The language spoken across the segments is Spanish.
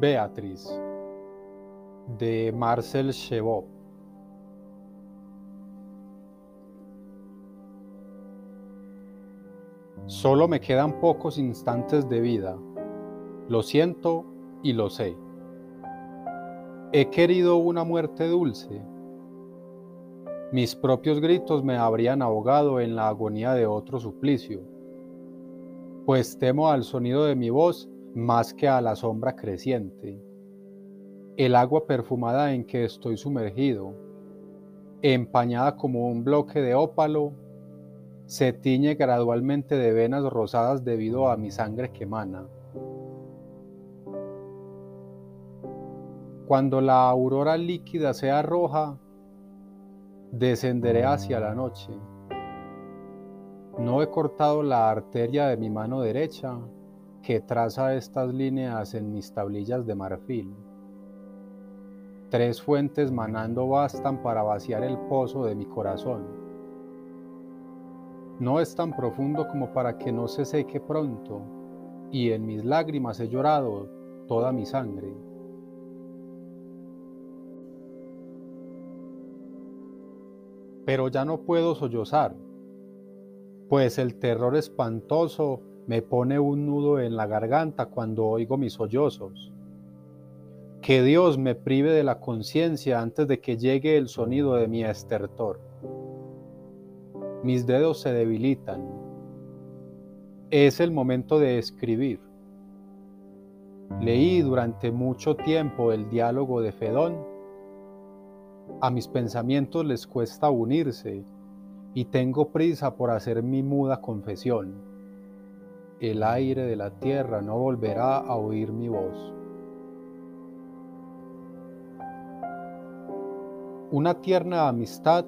Beatriz de Marcel Chevaux Solo me quedan pocos instantes de vida. Lo siento y lo sé. He querido una muerte dulce. Mis propios gritos me habrían ahogado en la agonía de otro suplicio, pues temo al sonido de mi voz más que a la sombra creciente. El agua perfumada en que estoy sumergido, empañada como un bloque de ópalo, se tiñe gradualmente de venas rosadas debido a mi sangre que emana. Cuando la aurora líquida sea roja, descenderé hacia la noche. No he cortado la arteria de mi mano derecha, que traza estas líneas en mis tablillas de marfil. Tres fuentes manando bastan para vaciar el pozo de mi corazón. No es tan profundo como para que no se seque pronto, y en mis lágrimas he llorado toda mi sangre. Pero ya no puedo sollozar, pues el terror espantoso me pone un nudo en la garganta cuando oigo mis sollozos. Que Dios me prive de la conciencia antes de que llegue el sonido de mi estertor. Mis dedos se debilitan. Es el momento de escribir. Leí durante mucho tiempo el diálogo de Fedón. A mis pensamientos les cuesta unirse y tengo prisa por hacer mi muda confesión el aire de la tierra no volverá a oír mi voz. Una tierna amistad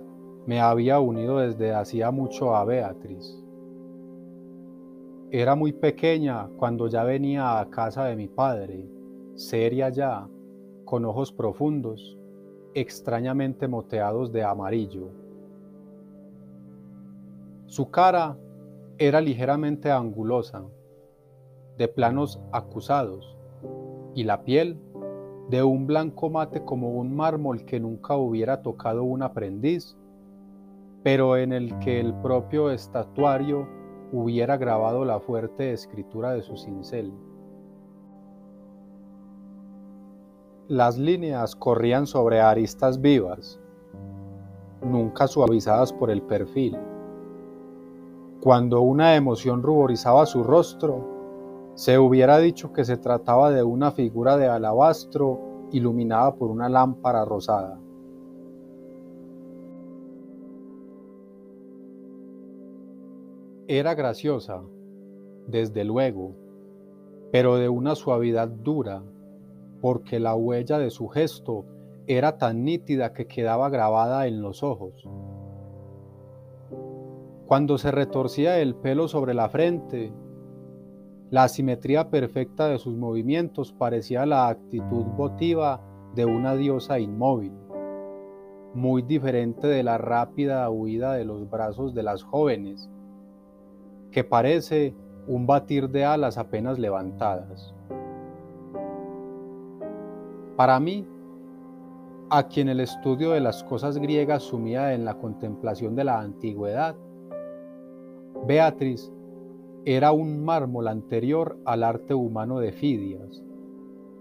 me había unido desde hacía mucho a Beatriz. Era muy pequeña cuando ya venía a casa de mi padre, seria ya, con ojos profundos, extrañamente moteados de amarillo. Su cara era ligeramente angulosa, de planos acusados, y la piel de un blanco mate como un mármol que nunca hubiera tocado un aprendiz, pero en el que el propio estatuario hubiera grabado la fuerte escritura de su cincel. Las líneas corrían sobre aristas vivas, nunca suavizadas por el perfil cuando una emoción ruborizaba su rostro, se hubiera dicho que se trataba de una figura de alabastro iluminada por una lámpara rosada. Era graciosa, desde luego, pero de una suavidad dura, porque la huella de su gesto era tan nítida que quedaba grabada en los ojos. Cuando se retorcía el pelo sobre la frente, la simetría perfecta de sus movimientos parecía la actitud votiva de una diosa inmóvil, muy diferente de la rápida huida de los brazos de las jóvenes, que parece un batir de alas apenas levantadas. Para mí, a quien el estudio de las cosas griegas sumía en la contemplación de la antigüedad, Beatriz era un mármol anterior al arte humano de Fidias,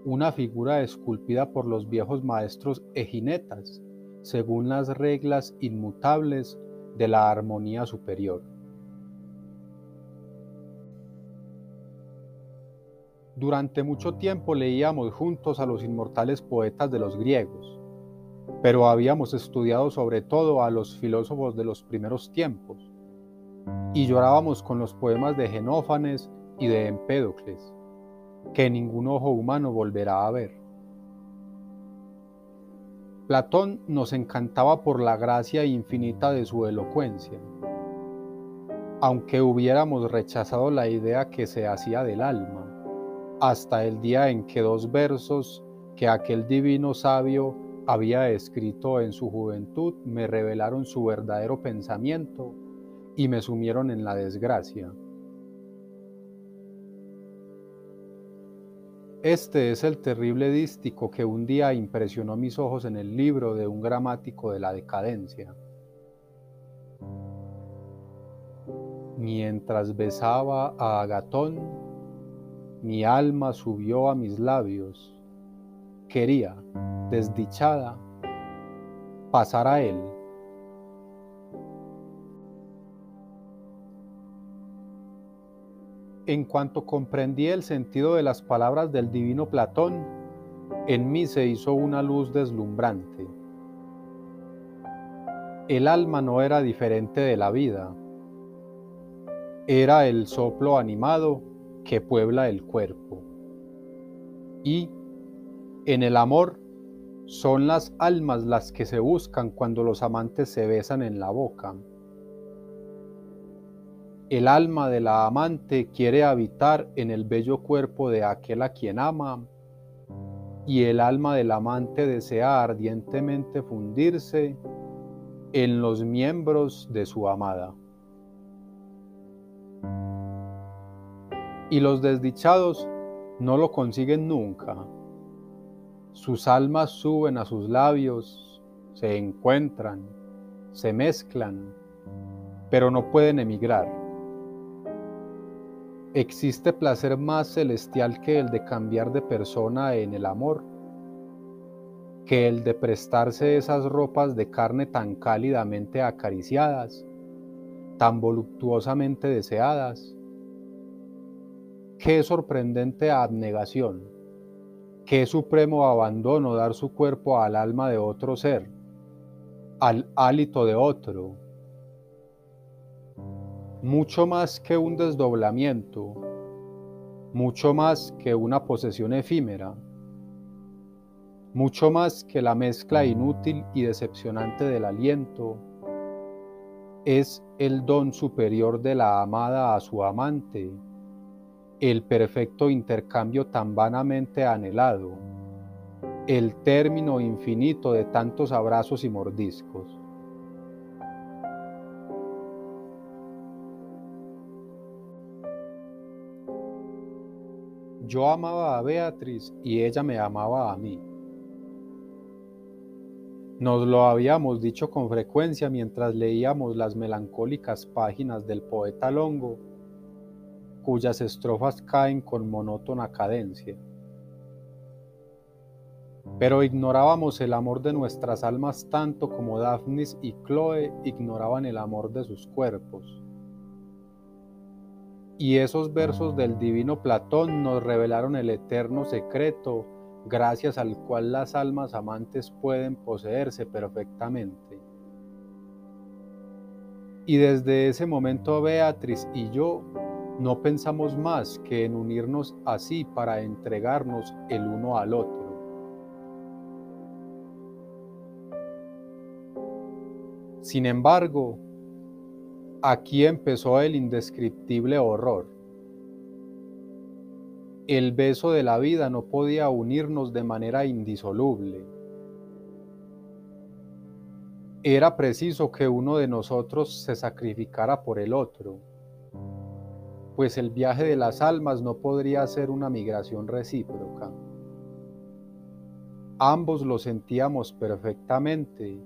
una figura esculpida por los viejos maestros eginetas, según las reglas inmutables de la armonía superior. Durante mucho tiempo leíamos juntos a los inmortales poetas de los griegos, pero habíamos estudiado sobre todo a los filósofos de los primeros tiempos y llorábamos con los poemas de Genófanes y de Empédocles, que ningún ojo humano volverá a ver. Platón nos encantaba por la gracia infinita de su elocuencia, aunque hubiéramos rechazado la idea que se hacía del alma, hasta el día en que dos versos que aquel divino sabio había escrito en su juventud me revelaron su verdadero pensamiento y me sumieron en la desgracia. Este es el terrible dístico que un día impresionó mis ojos en el libro de un gramático de la decadencia. Mientras besaba a Agatón, mi alma subió a mis labios. Quería, desdichada, pasar a él. En cuanto comprendí el sentido de las palabras del divino Platón, en mí se hizo una luz deslumbrante. El alma no era diferente de la vida, era el soplo animado que puebla el cuerpo. Y en el amor son las almas las que se buscan cuando los amantes se besan en la boca. El alma de la amante quiere habitar en el bello cuerpo de aquel a quien ama, y el alma del amante desea ardientemente fundirse en los miembros de su amada. Y los desdichados no lo consiguen nunca. Sus almas suben a sus labios, se encuentran, se mezclan, pero no pueden emigrar. ¿Existe placer más celestial que el de cambiar de persona en el amor? ¿Que el de prestarse esas ropas de carne tan cálidamente acariciadas, tan voluptuosamente deseadas? Qué sorprendente abnegación, qué supremo abandono dar su cuerpo al alma de otro ser, al hálito de otro, mucho más que un desdoblamiento, mucho más que una posesión efímera, mucho más que la mezcla inútil y decepcionante del aliento, es el don superior de la amada a su amante, el perfecto intercambio tan vanamente anhelado, el término infinito de tantos abrazos y mordiscos. Yo amaba a Beatriz y ella me amaba a mí. Nos lo habíamos dicho con frecuencia mientras leíamos las melancólicas páginas del poeta Longo, cuyas estrofas caen con monótona cadencia. Pero ignorábamos el amor de nuestras almas tanto como Daphnis y Chloe ignoraban el amor de sus cuerpos. Y esos versos del divino Platón nos revelaron el eterno secreto gracias al cual las almas amantes pueden poseerse perfectamente. Y desde ese momento Beatriz y yo no pensamos más que en unirnos así para entregarnos el uno al otro. Sin embargo, Aquí empezó el indescriptible horror. El beso de la vida no podía unirnos de manera indisoluble. Era preciso que uno de nosotros se sacrificara por el otro, pues el viaje de las almas no podría ser una migración recíproca. Ambos lo sentíamos perfectamente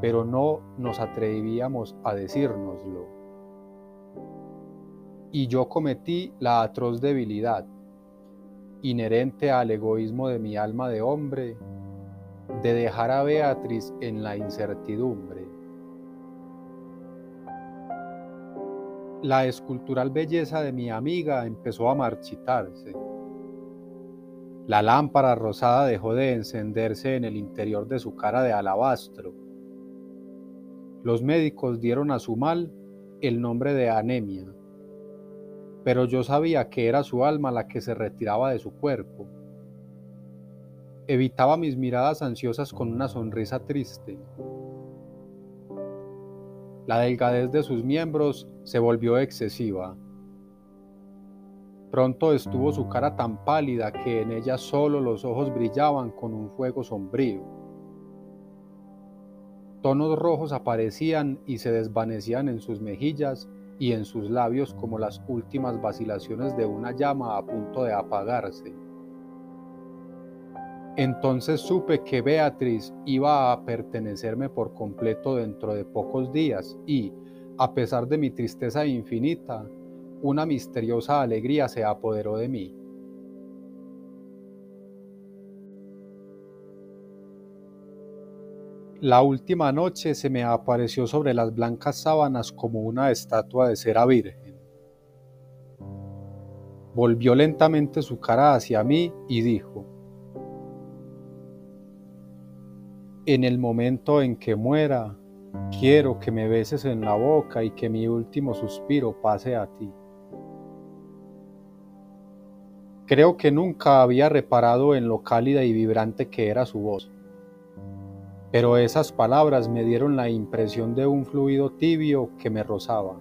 pero no nos atrevíamos a decírnoslo. Y yo cometí la atroz debilidad, inherente al egoísmo de mi alma de hombre, de dejar a Beatriz en la incertidumbre. La escultural belleza de mi amiga empezó a marchitarse. La lámpara rosada dejó de encenderse en el interior de su cara de alabastro los médicos dieron a su mal el nombre de anemia, pero yo sabía que era su alma la que se retiraba de su cuerpo. Evitaba mis miradas ansiosas con una sonrisa triste. La delgadez de sus miembros se volvió excesiva. Pronto estuvo su cara tan pálida que en ella solo los ojos brillaban con un fuego sombrío. Tonos rojos aparecían y se desvanecían en sus mejillas y en sus labios como las últimas vacilaciones de una llama a punto de apagarse. Entonces supe que Beatriz iba a pertenecerme por completo dentro de pocos días y, a pesar de mi tristeza infinita, una misteriosa alegría se apoderó de mí. La última noche se me apareció sobre las blancas sábanas como una estatua de cera virgen. Volvió lentamente su cara hacia mí y dijo, En el momento en que muera, quiero que me beses en la boca y que mi último suspiro pase a ti. Creo que nunca había reparado en lo cálida y vibrante que era su voz pero esas palabras me dieron la impresión de un fluido tibio que me rozaba.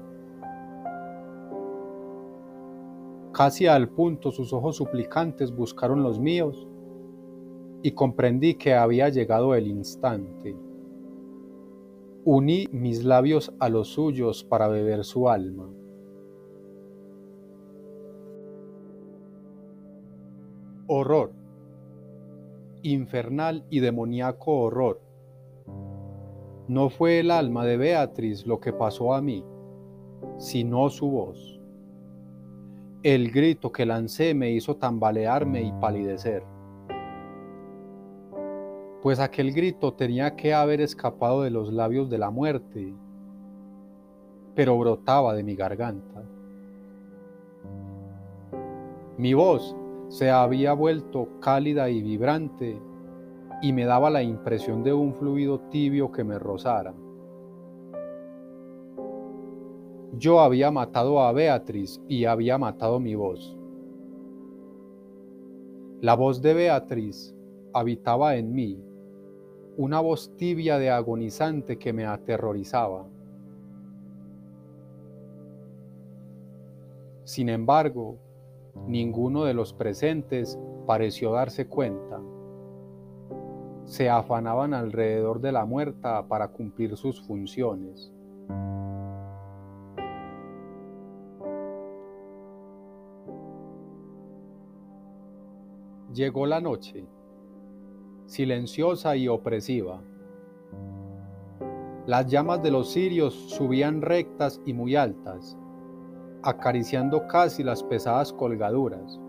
Casi al punto sus ojos suplicantes buscaron los míos y comprendí que había llegado el instante. Uní mis labios a los suyos para beber su alma. Horror. Infernal y demoníaco horror no fue el alma de Beatriz lo que pasó a mí, sino su voz. El grito que lancé me hizo tambalearme y palidecer. Pues aquel grito tenía que haber escapado de los labios de la muerte, pero brotaba de mi garganta. Mi voz se había vuelto cálida y vibrante y me daba la impresión de un fluido tibio que me rozara. Yo había matado a Beatriz y había matado mi voz. La voz de Beatriz habitaba en mí, una voz tibia de agonizante que me aterrorizaba. Sin embargo, ninguno de los presentes pareció darse cuenta se afanaban alrededor de la muerta para cumplir sus funciones. Llegó la noche, silenciosa y opresiva. Las llamas de los cirios subían rectas y muy altas, acariciando casi las pesadas colgaduras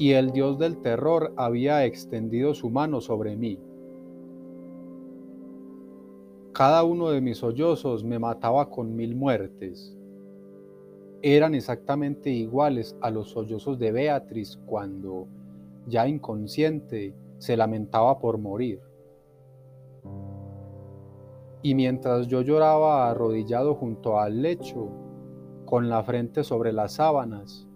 y el dios del terror había extendido su mano sobre mí. Cada uno de mis sollozos me mataba con mil muertes. Eran exactamente iguales a los sollozos de Beatriz cuando, ya inconsciente, se lamentaba por morir. Y mientras yo lloraba arrodillado junto al lecho, con la frente sobre las sábanas,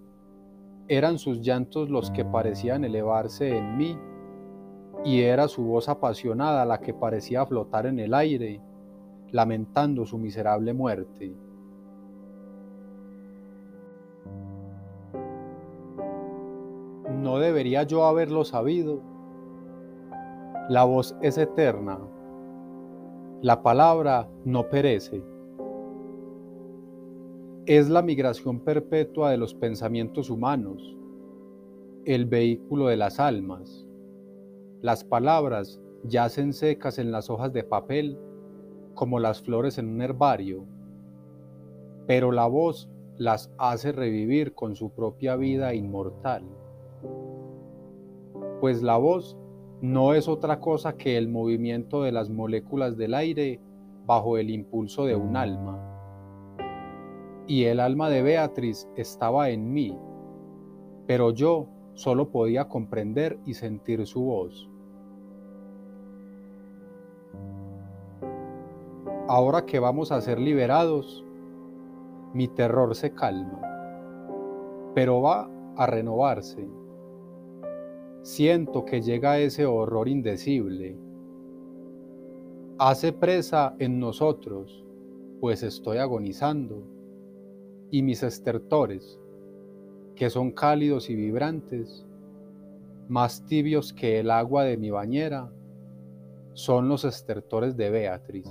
eran sus llantos los que parecían elevarse en mí, y era su voz apasionada la que parecía flotar en el aire, lamentando su miserable muerte. ¿No debería yo haberlo sabido? La voz es eterna, la palabra no perece es la migración perpetua de los pensamientos humanos, el vehículo de las almas. Las palabras yacen secas en las hojas de papel como las flores en un herbario, pero la voz las hace revivir con su propia vida inmortal. Pues la voz no es otra cosa que el movimiento de las moléculas del aire bajo el impulso de un alma y el alma de Beatriz estaba en mí, pero yo solo podía comprender y sentir su voz. Ahora que vamos a ser liberados, mi terror se calma, pero va a renovarse. Siento que llega ese horror indecible. Hace presa en nosotros, pues estoy agonizando y mis estertores, que son cálidos y vibrantes, más tibios que el agua de mi bañera, son los estertores de Beatriz.